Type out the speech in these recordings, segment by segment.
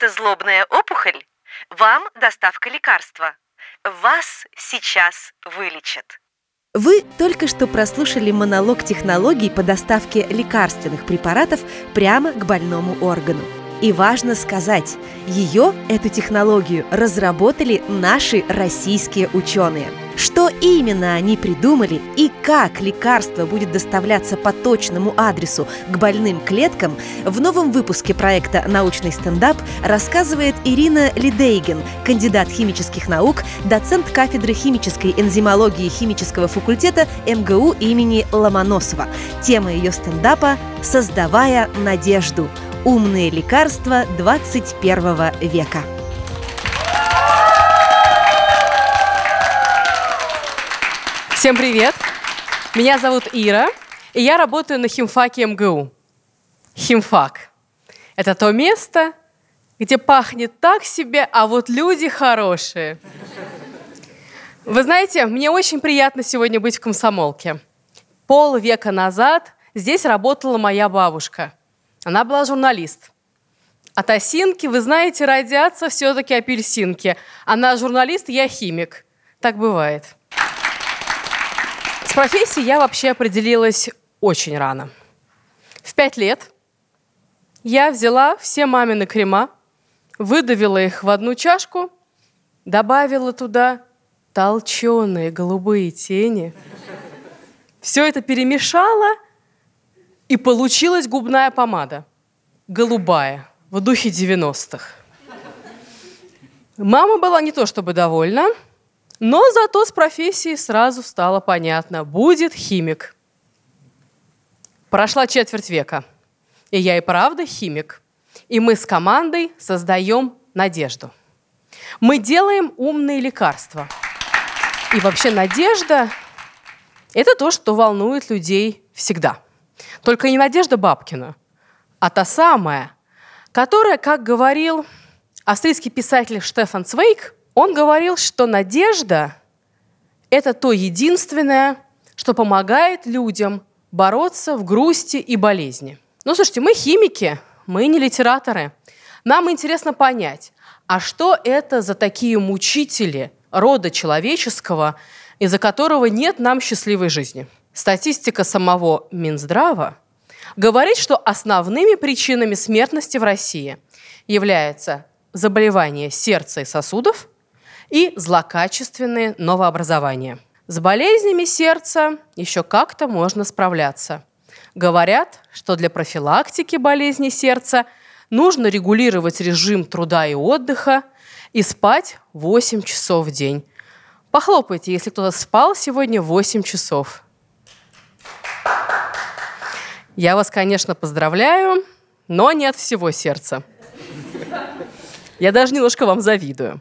Это злобная опухоль? Вам доставка лекарства. Вас сейчас вылечат. Вы только что прослушали монолог технологий по доставке лекарственных препаратов прямо к больному органу. И важно сказать, ее, эту технологию, разработали наши российские ученые. Что именно они придумали и как лекарство будет доставляться по точному адресу к больным клеткам, в новом выпуске проекта «Научный стендап» рассказывает Ирина Лидейген, кандидат химических наук, доцент кафедры химической энзимологии химического факультета МГУ имени Ломоносова. Тема ее стендапа «Создавая надежду. Умные лекарства 21 века». Всем привет! Меня зовут Ира, и я работаю на химфаке МГУ. Химфак – это то место, где пахнет так себе, а вот люди хорошие. Вы знаете, мне очень приятно сегодня быть в комсомолке. Пол века назад здесь работала моя бабушка. Она была журналист. От осинки, вы знаете, родятся все-таки апельсинки. Она журналист, я химик. Так бывает. С профессией я вообще определилась очень рано. В пять лет я взяла все мамины крема, выдавила их в одну чашку, добавила туда толченые голубые тени, все это перемешала, и получилась губная помада. Голубая, в духе 90-х. Мама была не то чтобы довольна – но зато с профессией сразу стало понятно – будет химик. Прошла четверть века, и я и правда химик. И мы с командой создаем надежду. Мы делаем умные лекарства. И вообще надежда – это то, что волнует людей всегда. Только не Надежда Бабкина, а та самая, которая, как говорил австрийский писатель Штефан Цвейк – он говорил, что надежда – это то единственное, что помогает людям бороться в грусти и болезни. Ну, слушайте, мы химики, мы не литераторы. Нам интересно понять, а что это за такие мучители рода человеческого, из-за которого нет нам счастливой жизни? Статистика самого Минздрава говорит, что основными причинами смертности в России являются заболевания сердца и сосудов – и злокачественные новообразования. С болезнями сердца еще как-то можно справляться. Говорят, что для профилактики болезни сердца нужно регулировать режим труда и отдыха и спать 8 часов в день. Похлопайте, если кто-то спал сегодня 8 часов. Я вас, конечно, поздравляю, но не от всего сердца. Я даже немножко вам завидую.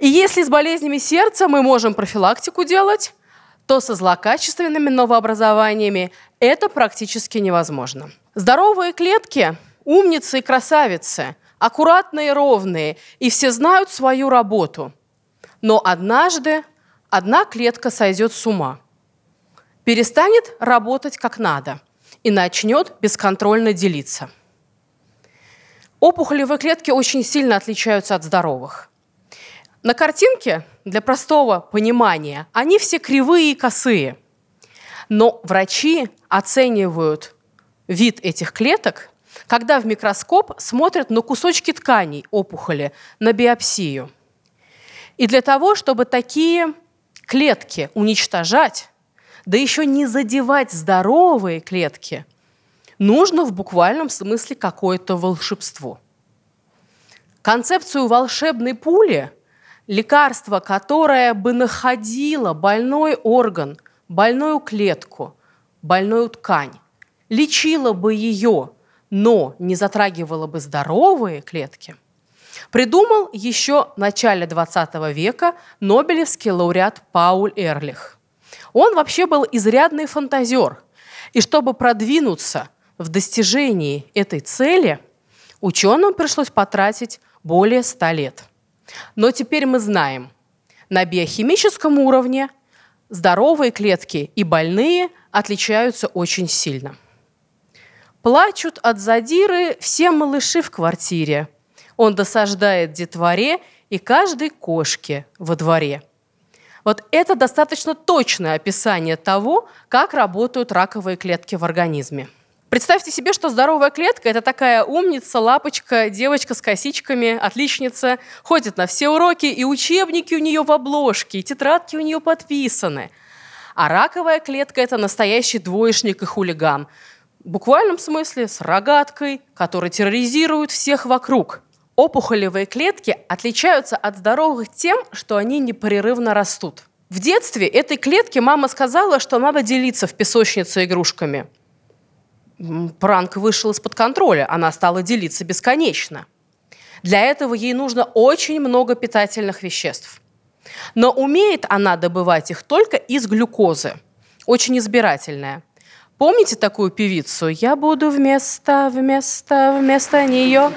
И если с болезнями сердца мы можем профилактику делать, то со злокачественными новообразованиями это практически невозможно. Здоровые клетки – умницы и красавицы, аккуратные и ровные, и все знают свою работу. Но однажды одна клетка сойдет с ума, перестанет работать как надо и начнет бесконтрольно делиться. Опухолевые клетки очень сильно отличаются от здоровых – на картинке, для простого понимания, они все кривые и косые. Но врачи оценивают вид этих клеток, когда в микроскоп смотрят на кусочки тканей опухоли, на биопсию. И для того, чтобы такие клетки уничтожать, да еще не задевать здоровые клетки, нужно в буквальном смысле какое-то волшебство. Концепцию волшебной пули – лекарство, которое бы находило больной орган, больную клетку, больную ткань, лечило бы ее, но не затрагивало бы здоровые клетки, придумал еще в начале 20 века Нобелевский лауреат Пауль Эрлих. Он вообще был изрядный фантазер. И чтобы продвинуться в достижении этой цели, ученым пришлось потратить более 100 лет – но теперь мы знаем, на биохимическом уровне здоровые клетки и больные отличаются очень сильно. Плачут от задиры все малыши в квартире. Он досаждает детворе и каждой кошке во дворе. Вот это достаточно точное описание того, как работают раковые клетки в организме. Представьте себе, что здоровая клетка – это такая умница, лапочка, девочка с косичками, отличница, ходит на все уроки, и учебники у нее в обложке, и тетрадки у нее подписаны. А раковая клетка – это настоящий двоечник и хулиган. В буквальном смысле с рогаткой, который терроризирует всех вокруг. Опухолевые клетки отличаются от здоровых тем, что они непрерывно растут. В детстве этой клетке мама сказала, что надо делиться в песочнице игрушками – пранк вышел из-под контроля, она стала делиться бесконечно. Для этого ей нужно очень много питательных веществ. Но умеет она добывать их только из глюкозы, очень избирательная. Помните такую певицу? «Я буду вместо, вместо, вместо нее».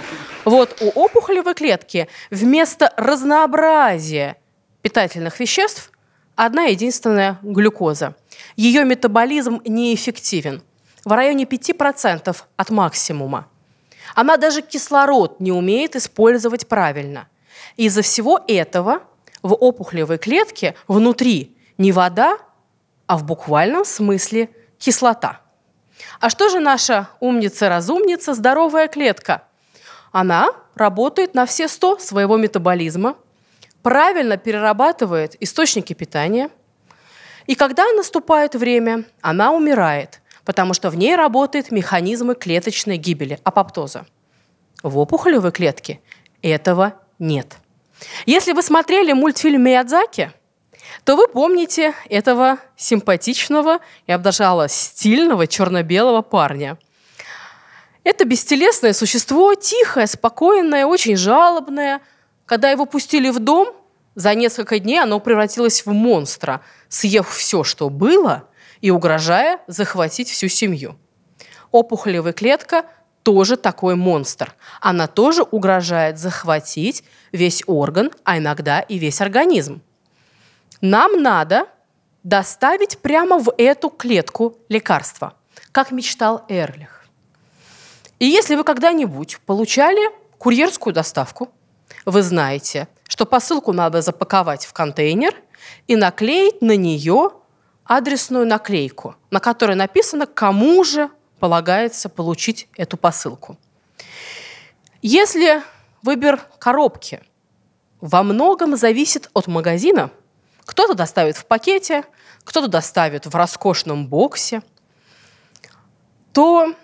Вот у опухолевой клетки вместо разнообразия питательных веществ одна единственная глюкоза. Ее метаболизм неэффективен в районе 5% от максимума. Она даже кислород не умеет использовать правильно. Из-за всего этого в опухолевой клетке внутри не вода, а в буквальном смысле кислота. А что же наша умница-разумница, здоровая клетка? Она работает на все 100 своего метаболизма, правильно перерабатывает источники питания, и когда наступает время, она умирает – потому что в ней работают механизмы клеточной гибели, апоптоза. В опухолевой клетке этого нет. Если вы смотрели мультфильм «Миядзаки», то вы помните этого симпатичного, и обдажала стильного черно-белого парня. Это бестелесное существо, тихое, спокойное, очень жалобное. Когда его пустили в дом, за несколько дней оно превратилось в монстра, съев все, что было – и угрожая захватить всю семью. Опухолевая клетка тоже такой монстр. Она тоже угрожает захватить весь орган, а иногда и весь организм. Нам надо доставить прямо в эту клетку лекарства, как мечтал Эрлих. И если вы когда-нибудь получали курьерскую доставку, вы знаете, что посылку надо запаковать в контейнер и наклеить на нее адресную наклейку, на которой написано, кому же полагается получить эту посылку. Если выбор коробки во многом зависит от магазина, кто-то доставит в пакете, кто-то доставит в роскошном боксе, то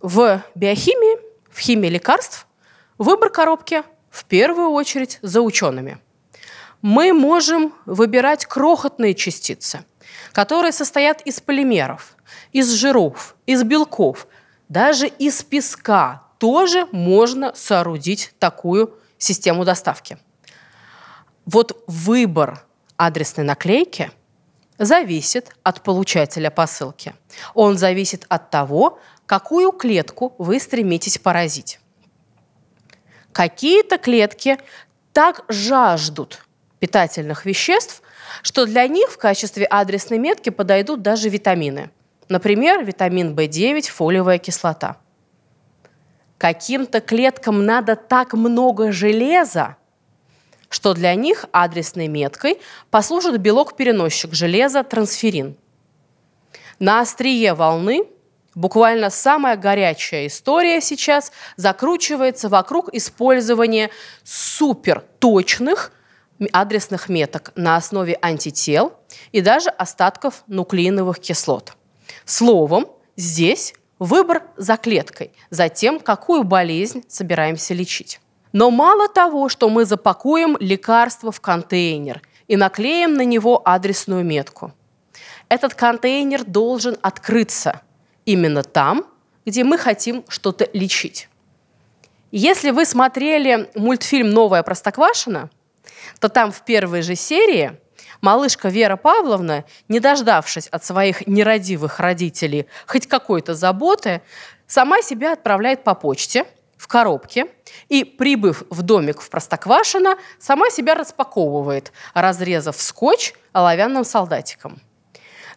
в биохимии, в химии лекарств выбор коробки в первую очередь за учеными. Мы можем выбирать крохотные частицы – которые состоят из полимеров, из жиров, из белков, даже из песка тоже можно соорудить такую систему доставки. Вот выбор адресной наклейки зависит от получателя посылки. Он зависит от того, какую клетку вы стремитесь поразить. Какие-то клетки так жаждут питательных веществ, что для них в качестве адресной метки подойдут даже витамины. Например, витамин В9, фолиевая кислота. Каким-то клеткам надо так много железа, что для них адресной меткой послужит белок-переносчик железа трансферин. На острие волны буквально самая горячая история сейчас закручивается вокруг использования суперточных адресных меток на основе антител и даже остатков нуклеиновых кислот. Словом, здесь выбор за клеткой, за тем, какую болезнь собираемся лечить. Но мало того, что мы запакуем лекарство в контейнер и наклеим на него адресную метку. Этот контейнер должен открыться именно там, где мы хотим что-то лечить. Если вы смотрели мультфильм «Новая Простоквашина», то там в первой же серии малышка Вера Павловна, не дождавшись от своих нерадивых родителей хоть какой-то заботы, сама себя отправляет по почте в коробке и, прибыв в домик в Простоквашино, сама себя распаковывает, разрезав скотч оловянным солдатиком.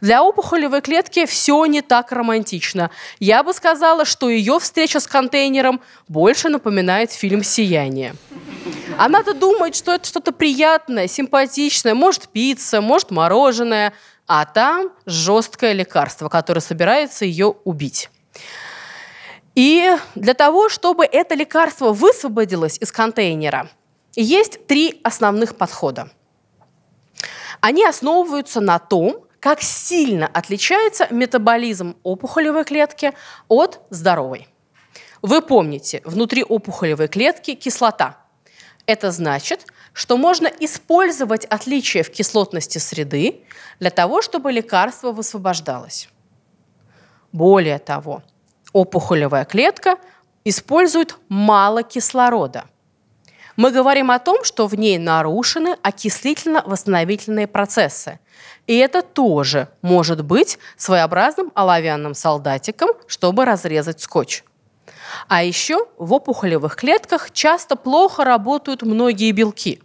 Для опухолевой клетки все не так романтично. Я бы сказала, что ее встреча с контейнером больше напоминает фильм «Сияние». Она-то думает, что это что-то приятное, симпатичное, может пицца, может мороженое, а там жесткое лекарство, которое собирается ее убить. И для того, чтобы это лекарство высвободилось из контейнера, есть три основных подхода. Они основываются на том, как сильно отличается метаболизм опухолевой клетки от здоровой. Вы помните, внутри опухолевой клетки кислота. Это значит, что можно использовать отличия в кислотности среды для того, чтобы лекарство высвобождалось. Более того, опухолевая клетка использует мало кислорода. Мы говорим о том, что в ней нарушены окислительно-восстановительные процессы. И это тоже может быть своеобразным оловянным солдатиком, чтобы разрезать скотч. А еще в опухолевых клетках часто плохо работают многие белки.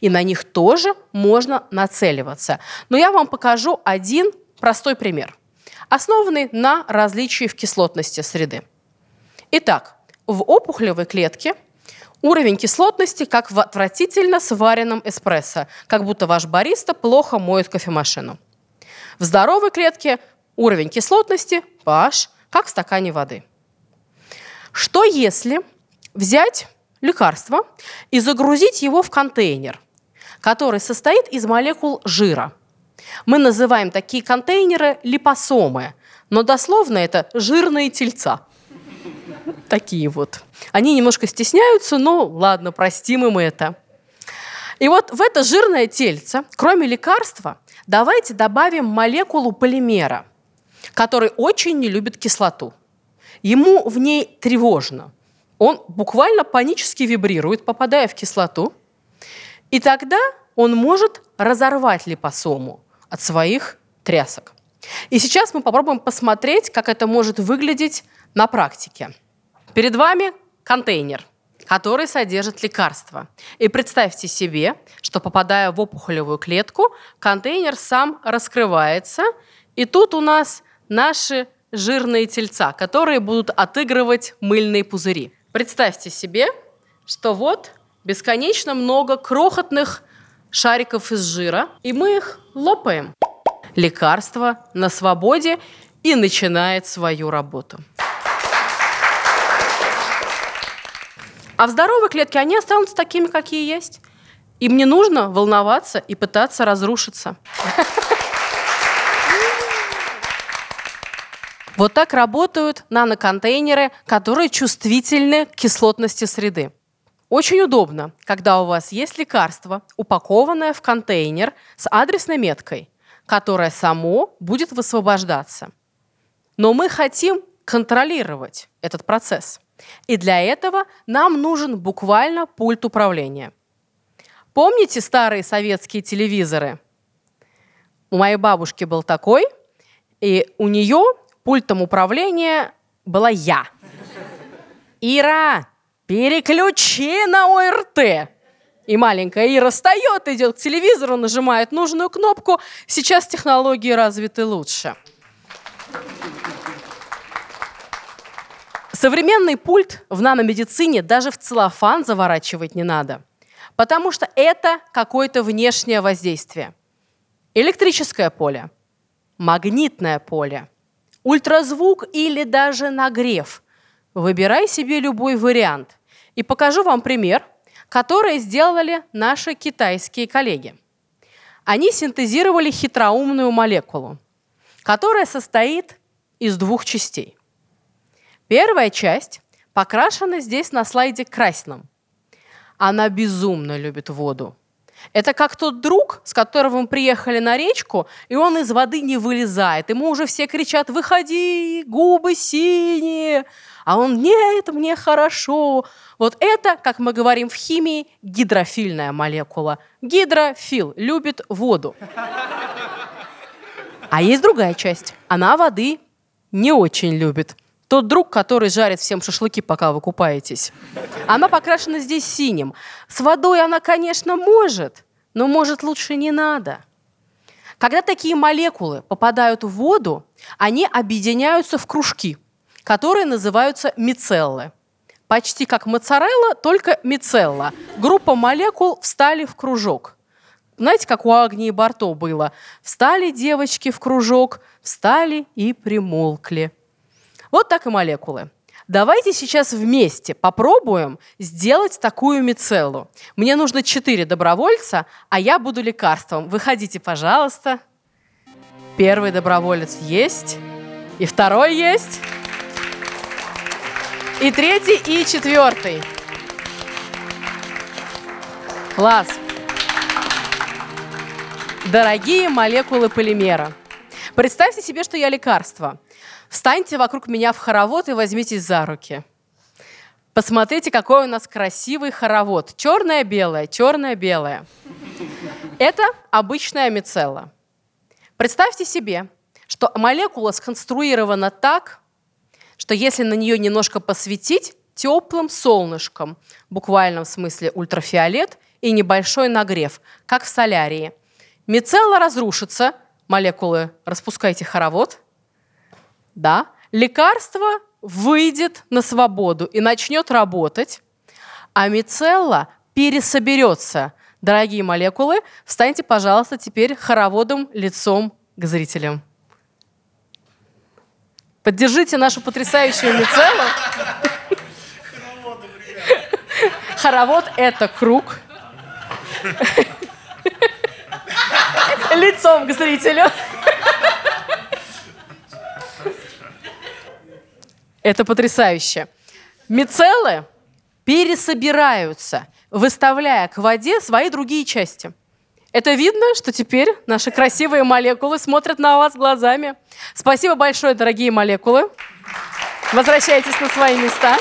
И на них тоже можно нацеливаться. Но я вам покажу один простой пример – основанный на различии в кислотности среды. Итак, в опухолевой клетке уровень кислотности как в отвратительно сваренном эспрессо, как будто ваш бариста плохо моет кофемашину. В здоровой клетке уровень кислотности pH как в стакане воды. Что если взять лекарство и загрузить его в контейнер, который состоит из молекул жира – мы называем такие контейнеры липосомы, но дословно это жирные тельца. Такие вот. Они немножко стесняются, но ладно, простим им это. И вот в это жирное тельце, кроме лекарства, давайте добавим молекулу полимера, который очень не любит кислоту. Ему в ней тревожно. Он буквально панически вибрирует, попадая в кислоту. И тогда он может разорвать липосому от своих трясок. И сейчас мы попробуем посмотреть, как это может выглядеть на практике. Перед вами контейнер, который содержит лекарства. И представьте себе, что попадая в опухолевую клетку, контейнер сам раскрывается, и тут у нас наши жирные тельца, которые будут отыгрывать мыльные пузыри. Представьте себе, что вот бесконечно много крохотных шариков из жира, и мы их лопаем. Лекарство на свободе и начинает свою работу. А в здоровой клетке они останутся такими, какие есть. Им не нужно волноваться и пытаться разрушиться. Вот так работают наноконтейнеры, которые чувствительны к кислотности среды. Очень удобно, когда у вас есть лекарство, упакованное в контейнер с адресной меткой, которое само будет высвобождаться. Но мы хотим контролировать этот процесс. И для этого нам нужен буквально пульт управления. Помните старые советские телевизоры? У моей бабушки был такой, и у нее пультом управления была я. Ира, переключи на ОРТ. И маленькая Ира встает, идет к телевизору, нажимает нужную кнопку. Сейчас технологии развиты лучше. Современный пульт в наномедицине даже в целлофан заворачивать не надо, потому что это какое-то внешнее воздействие. Электрическое поле, магнитное поле, ультразвук или даже нагрев – Выбирай себе любой вариант. И покажу вам пример, который сделали наши китайские коллеги. Они синтезировали хитроумную молекулу, которая состоит из двух частей. Первая часть покрашена здесь на слайде красным. Она безумно любит воду. Это как тот друг, с которым мы приехали на речку, и он из воды не вылезает. Ему уже все кричат «Выходи, губы синие!» А он «Нет, мне хорошо!» Вот это, как мы говорим в химии, гидрофильная молекула. Гидрофил любит воду. А есть другая часть. Она воды не очень любит. Тот друг, который жарит всем шашлыки, пока вы купаетесь. Она покрашена здесь синим. С водой она, конечно, может, но может лучше не надо. Когда такие молекулы попадают в воду, они объединяются в кружки, которые называются мицеллы. Почти как моцарелла, только мицелла. Группа молекул встали в кружок. Знаете, как у Агнии Барто было? Встали девочки в кружок, встали и примолкли. Вот так и молекулы. Давайте сейчас вместе попробуем сделать такую мицеллу. Мне нужно четыре добровольца, а я буду лекарством. Выходите, пожалуйста. Первый доброволец есть. И второй есть. И третий, и четвертый. Класс. Дорогие молекулы полимера, представьте себе, что я лекарство. Встаньте вокруг меня в хоровод и возьмитесь за руки. Посмотрите, какой у нас красивый хоровод. Черное-белое, черное-белое. Это обычная мицелла. Представьте себе, что молекула сконструирована так, что если на нее немножко посветить теплым солнышком, в буквальном смысле ультрафиолет и небольшой нагрев, как в солярии, мицелла разрушится, молекулы распускайте хоровод, да, лекарство выйдет на свободу и начнет работать, а мицелла пересоберется. Дорогие молекулы, встаньте, пожалуйста, теперь хороводом лицом к зрителям. Поддержите нашу потрясающую мицеллу. Хоровод – это круг. Лицом к зрителю. Это потрясающе. Мицеллы пересобираются, выставляя к воде свои другие части – это видно, что теперь наши красивые молекулы смотрят на вас глазами. Спасибо большое, дорогие молекулы. Возвращайтесь на свои места.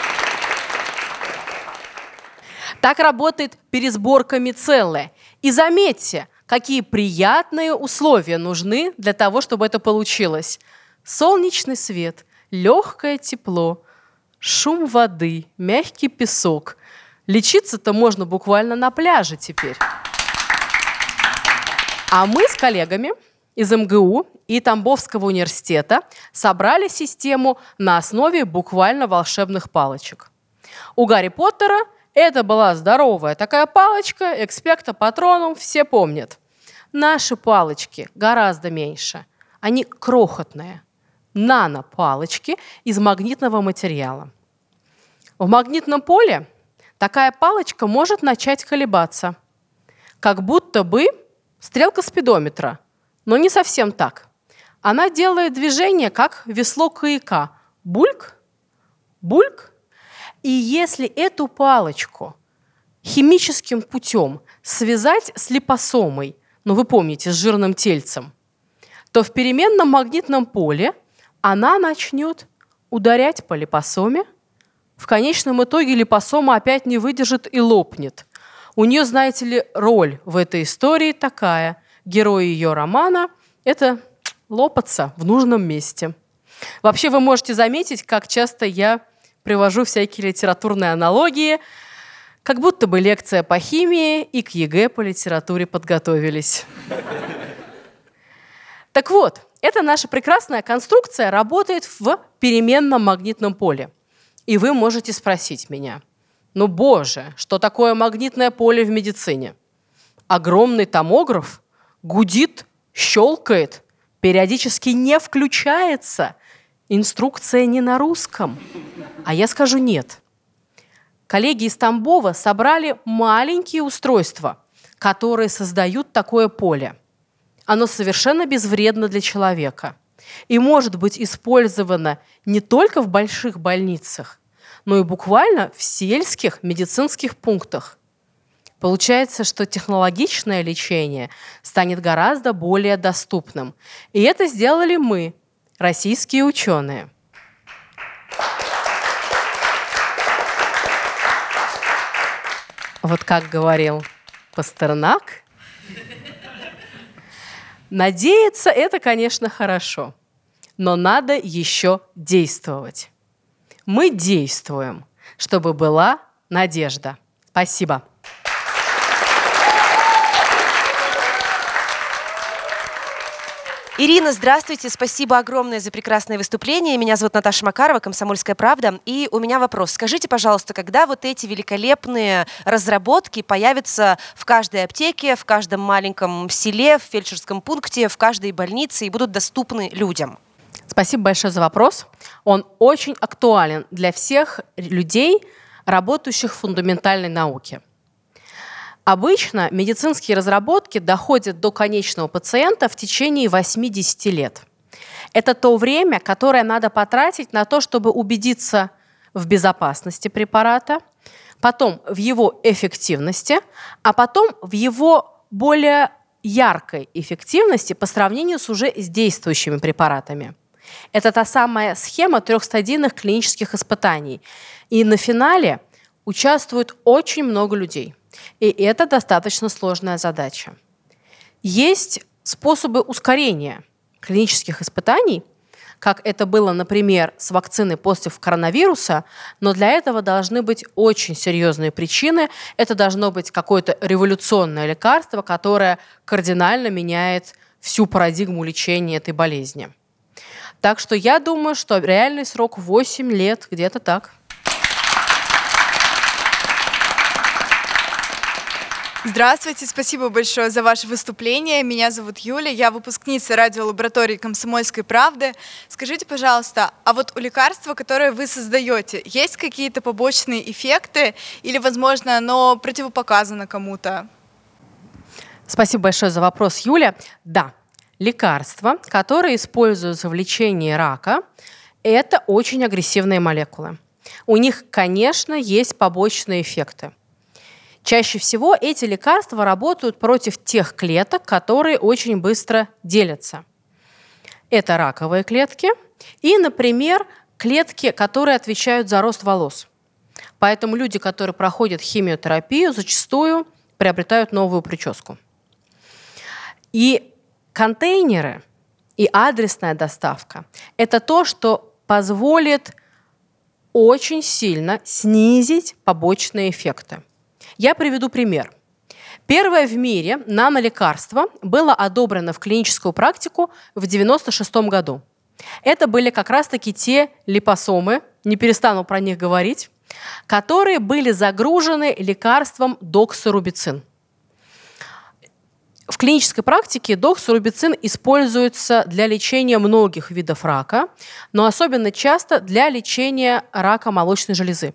Так работает пересборка мицеллы. И заметьте, какие приятные условия нужны для того, чтобы это получилось. Солнечный свет, легкое тепло, шум воды, мягкий песок. Лечиться-то можно буквально на пляже теперь. А мы с коллегами из МГУ и Тамбовского университета собрали систему на основе буквально волшебных палочек. У Гарри Поттера это была здоровая такая палочка, экспекта патроном, все помнят. Наши палочки гораздо меньше. Они крохотные. Нано-палочки из магнитного материала. В магнитном поле такая палочка может начать колебаться. Как будто бы Стрелка спидометра, но не совсем так. Она делает движение, как весло каяка. Бульк, бульк. И если эту палочку химическим путем связать с липосомой, ну вы помните, с жирным тельцем, то в переменном магнитном поле она начнет ударять по липосоме. В конечном итоге липосома опять не выдержит и лопнет. У нее, знаете ли, роль в этой истории такая. Герой ее романа – это лопаться в нужном месте. Вообще вы можете заметить, как часто я привожу всякие литературные аналогии, как будто бы лекция по химии и к ЕГЭ по литературе подготовились. Так вот, эта наша прекрасная конструкция работает в переменном магнитном поле. И вы можете спросить меня – ну, боже, что такое магнитное поле в медицине? Огромный томограф гудит, щелкает, периодически не включается. Инструкция не на русском. А я скажу нет. Коллеги из Тамбова собрали маленькие устройства, которые создают такое поле. Оно совершенно безвредно для человека и может быть использовано не только в больших больницах, но и буквально в сельских медицинских пунктах. Получается, что технологичное лечение станет гораздо более доступным. И это сделали мы, российские ученые. Вот как говорил Пастернак, надеяться это, конечно, хорошо, но надо еще действовать мы действуем, чтобы была надежда. Спасибо. Ирина, здравствуйте. Спасибо огромное за прекрасное выступление. Меня зовут Наташа Макарова, «Комсомольская правда». И у меня вопрос. Скажите, пожалуйста, когда вот эти великолепные разработки появятся в каждой аптеке, в каждом маленьком селе, в фельдшерском пункте, в каждой больнице и будут доступны людям? Спасибо большое за вопрос. Он очень актуален для всех людей, работающих в фундаментальной науке. Обычно медицинские разработки доходят до конечного пациента в течение 80 лет. Это то время, которое надо потратить на то, чтобы убедиться в безопасности препарата, потом в его эффективности, а потом в его более яркой эффективности по сравнению с уже действующими препаратами. Это та самая схема трехстадийных клинических испытаний. И на финале участвует очень много людей – и это достаточно сложная задача. Есть способы ускорения клинических испытаний, как это было, например, с вакциной против коронавируса, но для этого должны быть очень серьезные причины. Это должно быть какое-то революционное лекарство, которое кардинально меняет всю парадигму лечения этой болезни. Так что я думаю, что реальный срок 8 лет, где-то так. Здравствуйте, спасибо большое за ваше выступление. Меня зовут Юля, я выпускница радиолаборатории «Комсомольской правды». Скажите, пожалуйста, а вот у лекарства, которое вы создаете, есть какие-то побочные эффекты или, возможно, оно противопоказано кому-то? Спасибо большое за вопрос, Юля. Да, лекарства, которые используются в лечении рака, это очень агрессивные молекулы. У них, конечно, есть побочные эффекты – Чаще всего эти лекарства работают против тех клеток, которые очень быстро делятся. Это раковые клетки и, например, клетки, которые отвечают за рост волос. Поэтому люди, которые проходят химиотерапию, зачастую приобретают новую прическу. И контейнеры и адресная доставка – это то, что позволит очень сильно снизить побочные эффекты. Я приведу пример. Первое в мире нанолекарство было одобрено в клиническую практику в 1996 году. Это были как раз-таки те липосомы, не перестану про них говорить, которые были загружены лекарством доксорубицин. В клинической практике доксорубицин используется для лечения многих видов рака, но особенно часто для лечения рака молочной железы.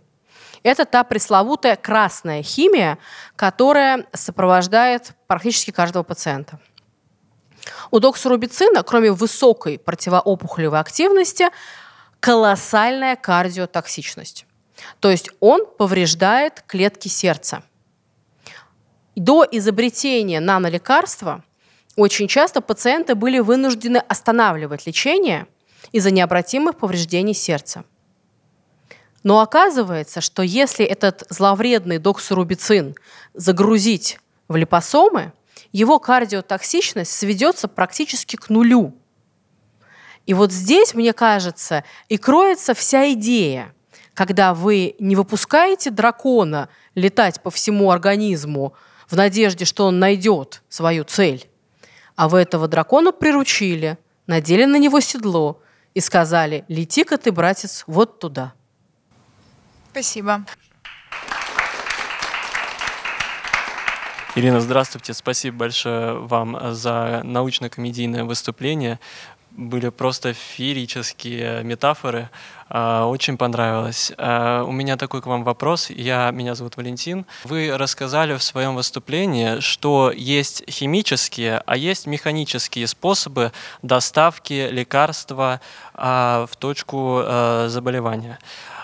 Это та пресловутая красная химия, которая сопровождает практически каждого пациента. У доксорубицина, кроме высокой противоопухолевой активности, колоссальная кардиотоксичность. То есть он повреждает клетки сердца. До изобретения нанолекарства очень часто пациенты были вынуждены останавливать лечение из-за необратимых повреждений сердца. Но оказывается, что если этот зловредный доксорубицин загрузить в липосомы, его кардиотоксичность сведется практически к нулю. И вот здесь, мне кажется, и кроется вся идея, когда вы не выпускаете дракона летать по всему организму в надежде, что он найдет свою цель, а вы этого дракона приручили, надели на него седло и сказали, лети-ка ты, братец, вот туда – Спасибо. Ирина, здравствуйте. Спасибо большое вам за научно-комедийное выступление. Были просто феерические метафоры. А, очень понравилось. А, у меня такой к вам вопрос. Я, меня зовут Валентин. Вы рассказали в своем выступлении, что есть химические, а есть механические способы доставки лекарства в точку заболевания.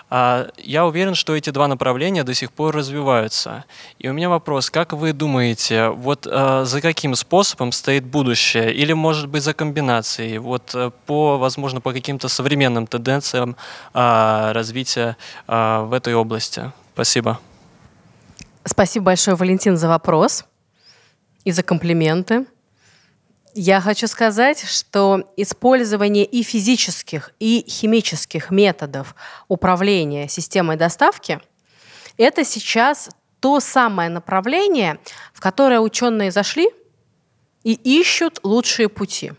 А, я уверен, что эти два направления до сих пор развиваются. И у меня вопрос, как вы думаете, вот а, за каким способом стоит будущее? Или, может быть, за комбинацией? Вот э, по, возможно, по каким-то современным тенденциям а, развития в этой области? Спасибо. Спасибо большое, Валентин, за вопрос и за комплименты. Я хочу сказать, что использование и физических, и химических методов управления системой доставки – это сейчас то самое направление, в которое ученые зашли и ищут лучшие пути.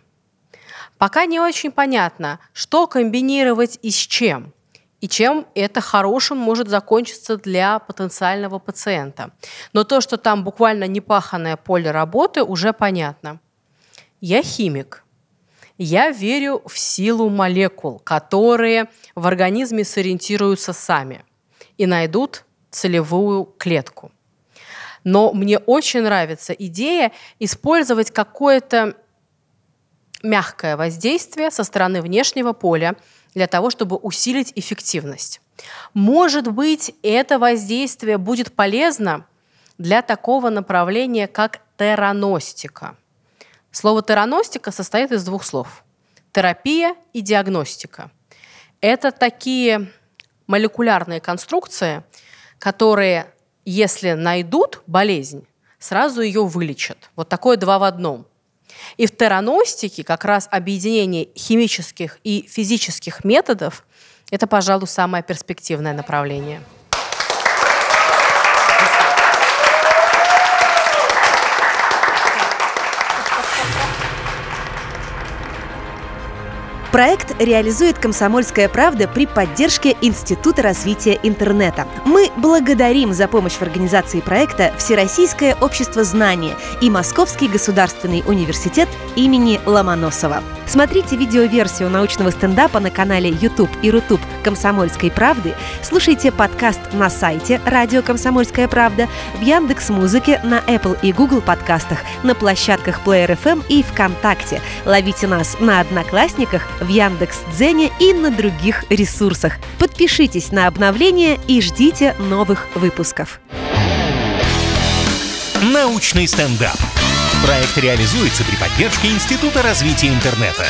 Пока не очень понятно, что комбинировать и с чем, и чем это хорошим может закончиться для потенциального пациента. Но то, что там буквально непаханное поле работы, уже понятно. Я химик. Я верю в силу молекул, которые в организме сориентируются сами и найдут целевую клетку. Но мне очень нравится идея использовать какое-то мягкое воздействие со стороны внешнего поля для того, чтобы усилить эффективность. Может быть, это воздействие будет полезно для такого направления, как тераностика. Слово тераностика состоит из двух слов – терапия и диагностика. Это такие молекулярные конструкции, которые, если найдут болезнь, сразу ее вылечат. Вот такое два в одном. И в тераностике как раз объединение химических и физических методов – это, пожалуй, самое перспективное направление. Проект реализует «Комсомольская правда» при поддержке Института развития интернета. Мы благодарим за помощь в организации проекта Всероссийское общество знания и Московский государственный университет имени Ломоносова. Смотрите видеоверсию научного стендапа на канале YouTube и Рутуб «Комсомольской правды», слушайте подкаст на сайте «Радио Комсомольская правда», в Яндекс Музыке, на Apple и Google подкастах, на площадках Player FM и ВКонтакте. Ловите нас на Одноклассниках, в Яндекс Дзене и на других ресурсах. Подпишитесь на обновления и ждите новых выпусков. Научный стендап. Проект реализуется при поддержке Института развития интернета.